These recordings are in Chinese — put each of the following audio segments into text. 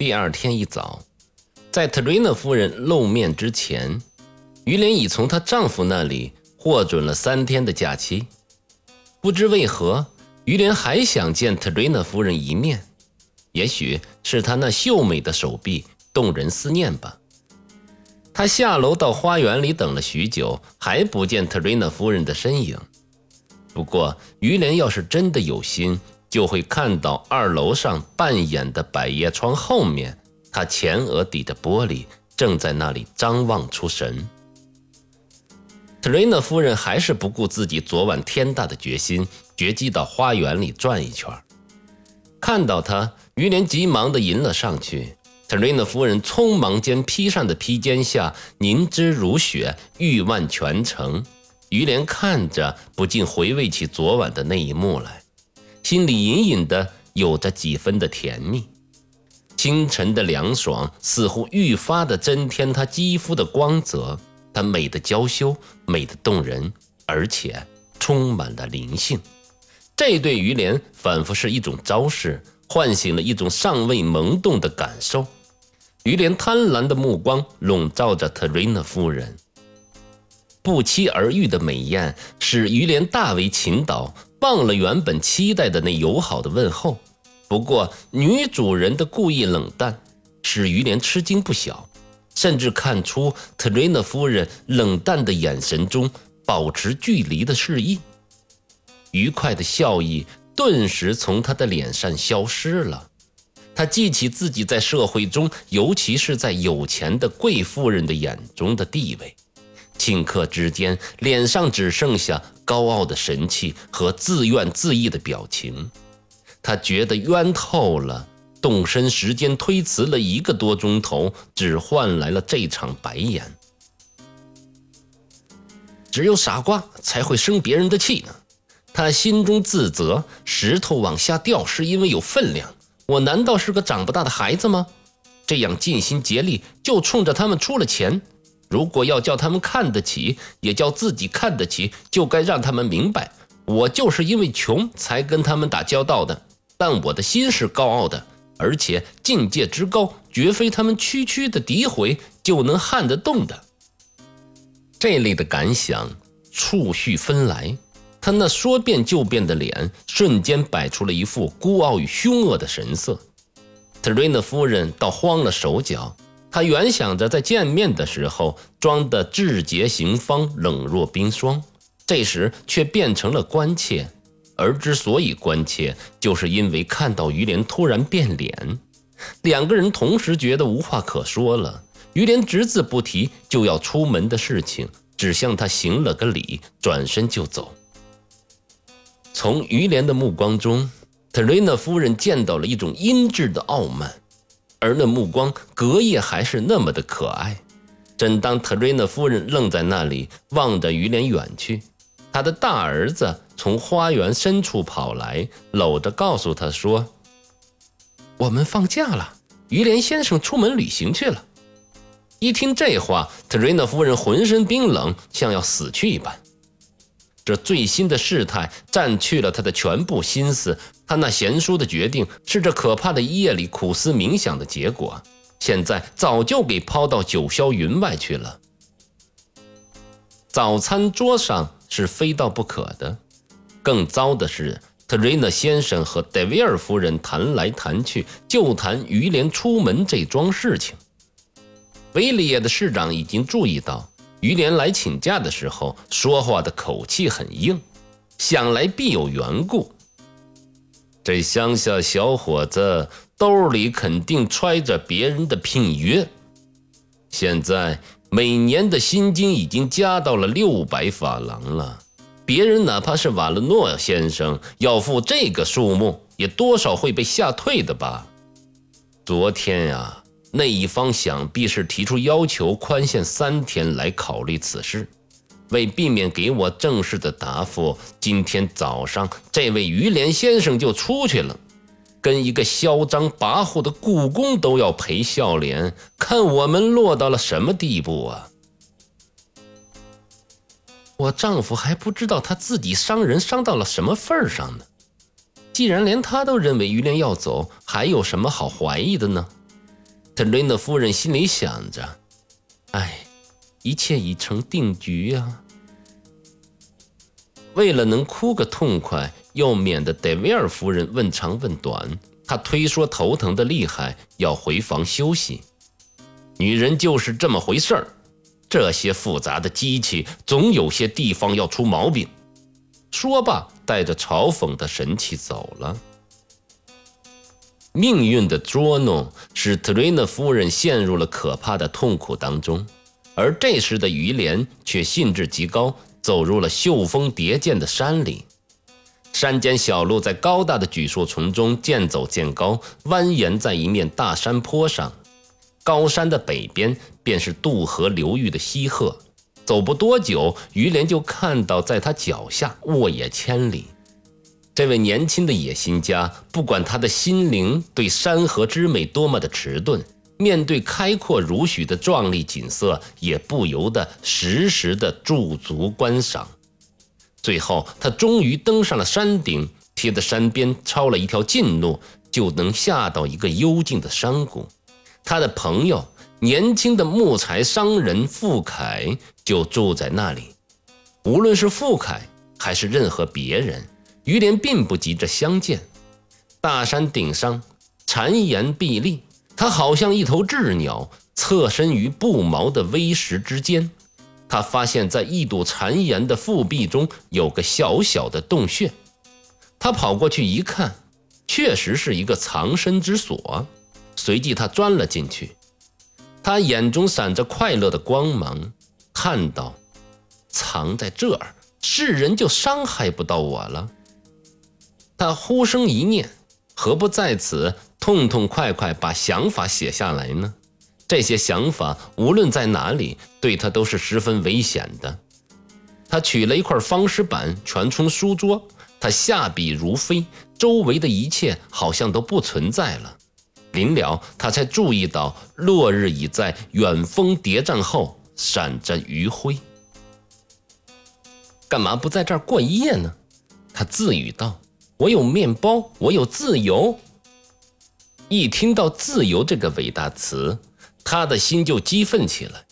第二天一早，在特瑞娜夫人露面之前，于莲已从她丈夫那里获准了三天的假期。不知为何，于莲还想见特瑞娜夫人一面，也许是她那秀美的手臂动人思念吧。她下楼到花园里等了许久，还不见特瑞娜夫人的身影。不过，于莲要是真的有心，就会看到二楼上半掩的百叶窗后面，他前额底的玻璃，正在那里张望出神。特瑞娜夫人还是不顾自己昨晚天大的决心，决计到花园里转一圈。看到他，于连急忙地迎了上去。特瑞娜夫人匆忙间披上的披肩下凝脂如雪，玉腕全成。于连看着，不禁回味起昨晚的那一幕来，心里隐隐的有着几分的甜蜜。清晨的凉爽似乎愈发的增添她肌肤的光泽，她美的娇羞，美的动人，而且充满了灵性。这对于连仿佛是一种招式，唤醒了一种尚未萌动的感受。于连贪婪的目光笼罩着特瑞娜夫人，不期而遇的美艳使于连大为倾倒，忘了原本期待的那友好的问候。不过女主人的故意冷淡使于连吃惊不小，甚至看出特瑞娜夫人冷淡的眼神中保持距离的示意。愉快的笑意顿时从她的脸上消失了。他记起自己在社会中，尤其是在有钱的贵妇人的眼中的地位，顷刻之间，脸上只剩下高傲的神气和自怨自艾的表情。他觉得冤透了，动身时间推辞了一个多钟头，只换来了这场白眼。只有傻瓜才会生别人的气呢。他心中自责，石头往下掉是因为有分量。我难道是个长不大的孩子吗？这样尽心竭力，就冲着他们出了钱。如果要叫他们看得起，也叫自己看得起，就该让他们明白，我就是因为穷才跟他们打交道的。但我的心是高傲的，而且境界之高，绝非他们区区的诋毁就能撼得动的。这类的感想触绪分来。他那说变就变的脸，瞬间摆出了一副孤傲与凶恶的神色。特瑞娜夫人倒慌了手脚。他原想着在见面的时候装的志节行方，冷若冰霜，这时却变成了关切。而之所以关切，就是因为看到于连突然变脸，两个人同时觉得无话可说了。于连只字不提就要出门的事情，只向他行了个礼，转身就走。从于连的目光中，特瑞娜夫人见到了一种阴鸷的傲慢，而那目光隔夜还是那么的可爱。正当特瑞娜夫人愣在那里望着于连远去，她的大儿子从花园深处跑来，搂着告诉她说：“我们放假了，于连先生出门旅行去了。”一听这话，特瑞娜夫人浑身冰冷，像要死去一般。这最新的事态占去了他的全部心思，他那贤淑的决定是这可怕的一夜里苦思冥想的结果，现在早就给抛到九霄云外去了。早餐桌上是非到不可的，更糟的是，特瑞娜先生和戴维尔夫人谈来谈去，就谈于连出门这桩事情。维利耶的市长已经注意到。于连来请假的时候，说话的口气很硬，想来必有缘故。这乡下小伙子兜里肯定揣着别人的聘约，现在每年的薪金已经加到了六百法郎了。别人哪怕是瓦勒诺先生要付这个数目，也多少会被吓退的吧？昨天呀。那一方想必是提出要求宽限三天来考虑此事，为避免给我正式的答复，今天早上这位于连先生就出去了，跟一个嚣张跋扈的故宫都要赔笑脸，看我们落到了什么地步啊！我丈夫还不知道他自己伤人伤到了什么份上呢。既然连他都认为于连要走，还有什么好怀疑的呢？特瑞娜夫人心里想着：“哎，一切已成定局呀。”为了能哭个痛快，又免得戴维尔夫人问长问短，她推说头疼的厉害，要回房休息。女人就是这么回事儿，这些复杂的机器总有些地方要出毛病。说罢，带着嘲讽的神气走了。命运的捉弄使特瑞娜夫人陷入了可怕的痛苦当中，而这时的于连却兴致极高，走入了秀峰叠涧的山里。山间小路在高大的榉树丛中渐走渐高，蜿蜒在一面大山坡上。高山的北边便是渡河流域的西壑。走不多久，于连就看到在他脚下沃野千里。这位年轻的野心家，不管他的心灵对山河之美多么的迟钝，面对开阔如许的壮丽景色，也不由得时时的驻足观赏。最后，他终于登上了山顶，贴着山边抄了一条近路，就能下到一个幽静的山谷。他的朋友，年轻的木材商人傅凯，就住在那里。无论是傅凯，还是任何别人。于连并不急着相见，大山顶上谗岩壁立，他好像一头鸷鸟，侧身于不毛的微石之间。他发现，在一堵谗岩的腹壁中有个小小的洞穴。他跑过去一看，确实是一个藏身之所。随即，他钻了进去。他眼中闪着快乐的光芒，看到藏在这儿，世人就伤害不到我了。他忽生一念，何不在此痛痛快快把想法写下来呢？这些想法无论在哪里，对他都是十分危险的。他取了一块方石板，全冲书桌。他下笔如飞，周围的一切好像都不存在了。临了，他才注意到落日已在远峰叠嶂后闪着余晖。干嘛不在这儿过一夜呢？他自语道。我有面包，我有自由。一听到“自由”这个伟大词，他的心就激愤起来。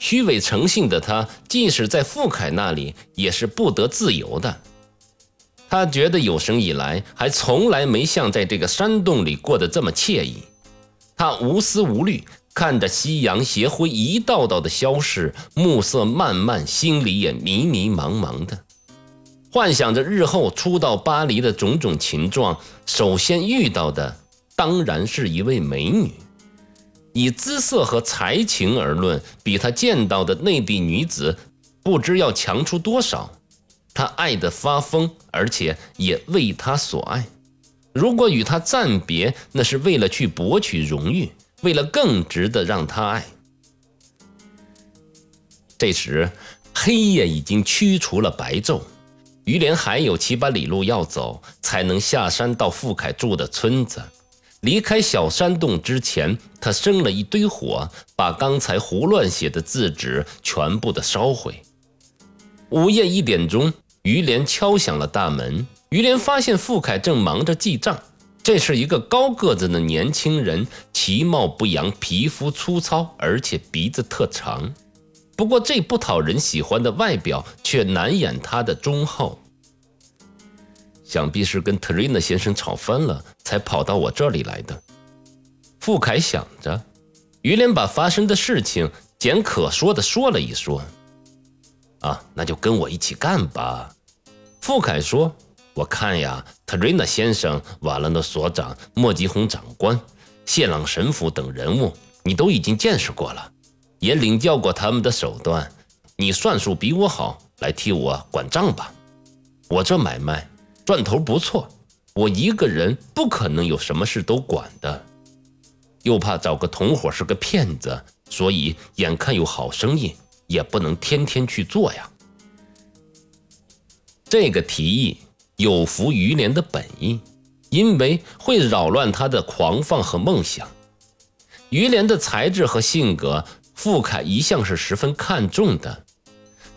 虚伪诚信的他，即使在傅凯那里，也是不得自由的。他觉得有生以来，还从来没像在这个山洞里过得这么惬意。他无思无虑，看着夕阳斜晖一道道的消逝，暮色漫漫，心里也迷迷茫茫的。幻想着日后初到巴黎的种种情状，首先遇到的当然是一位美女。以姿色和才情而论，比他见到的内地女子不知要强出多少。他爱得发疯，而且也为她所爱。如果与她暂别，那是为了去博取荣誉，为了更值得让她爱。这时，黑夜已经驱除了白昼。于连还有七八里路要走，才能下山到傅凯住的村子。离开小山洞之前，他生了一堆火，把刚才胡乱写的字纸全部的烧毁。午夜一点钟，于连敲响了大门。于连发现傅凯正忙着记账。这是一个高个子的年轻人，其貌不扬，皮肤粗糙，而且鼻子特长。不过，这不讨人喜欢的外表却难掩他的忠厚。想必是跟特瑞娜先生吵翻了，才跑到我这里来的。傅凯想着，于连把发生的事情简可说的说了一说。啊，那就跟我一起干吧。傅凯说：“我看呀，特瑞娜先生、瓦伦的所长、莫吉洪长官、谢朗神父等人物，你都已经见识过了。”也领教过他们的手段，你算术比我好，来替我管账吧。我这买卖赚头不错，我一个人不可能有什么事都管的，又怕找个同伙是个骗子，所以眼看有好生意，也不能天天去做呀。这个提议有负于连的本意，因为会扰乱他的狂放和梦想。于连的才智和性格。傅凯一向是十分看重的。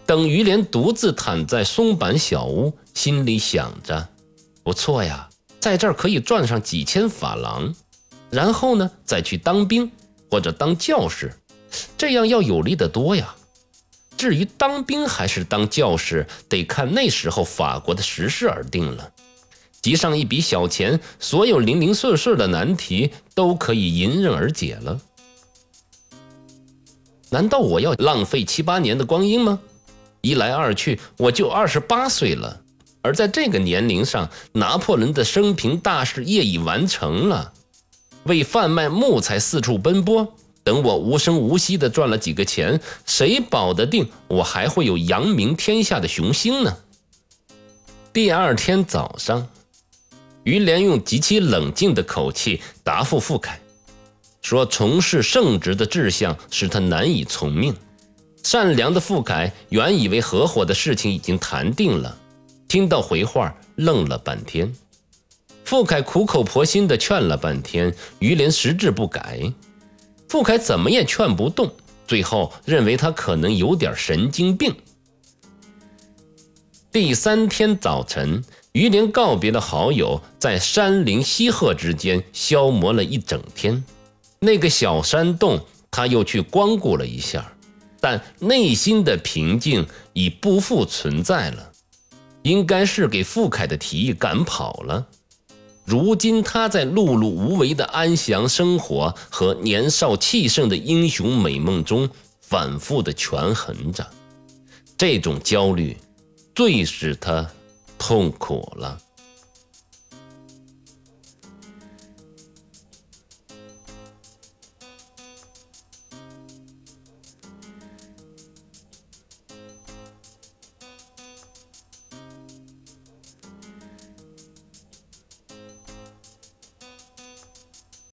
等于连独自躺在松板小屋，心里想着：不错呀，在这儿可以赚上几千法郎。然后呢，再去当兵，或者当教士，这样要有利得多呀。至于当兵还是当教士，得看那时候法国的时事而定了。集上一笔小钱，所有零零碎碎的难题都可以迎刃而解了。难道我要浪费七八年的光阴吗？一来二去，我就二十八岁了。而在这个年龄上，拿破仑的生平大事业已完成了，为贩卖木材四处奔波。等我无声无息地赚了几个钱，谁保得定我还会有扬名天下的雄心呢？第二天早上，于连用极其冷静的口气答复傅凯，说：“从事圣职的志向使他难以从命。”善良的傅凯原以为合伙的事情已经谈定了。听到回话，愣了半天。傅凯苦口婆心地劝了半天，于连实质不改。傅凯怎么也劝不动，最后认为他可能有点神经病。第三天早晨，于连告别了好友，在山林溪壑之间消磨了一整天。那个小山洞，他又去光顾了一下，但内心的平静已不复存在了。应该是给傅凯的提议赶跑了。如今他在碌碌无为的安详生活和年少气盛的英雄美梦中反复的权衡着，这种焦虑最使他痛苦了。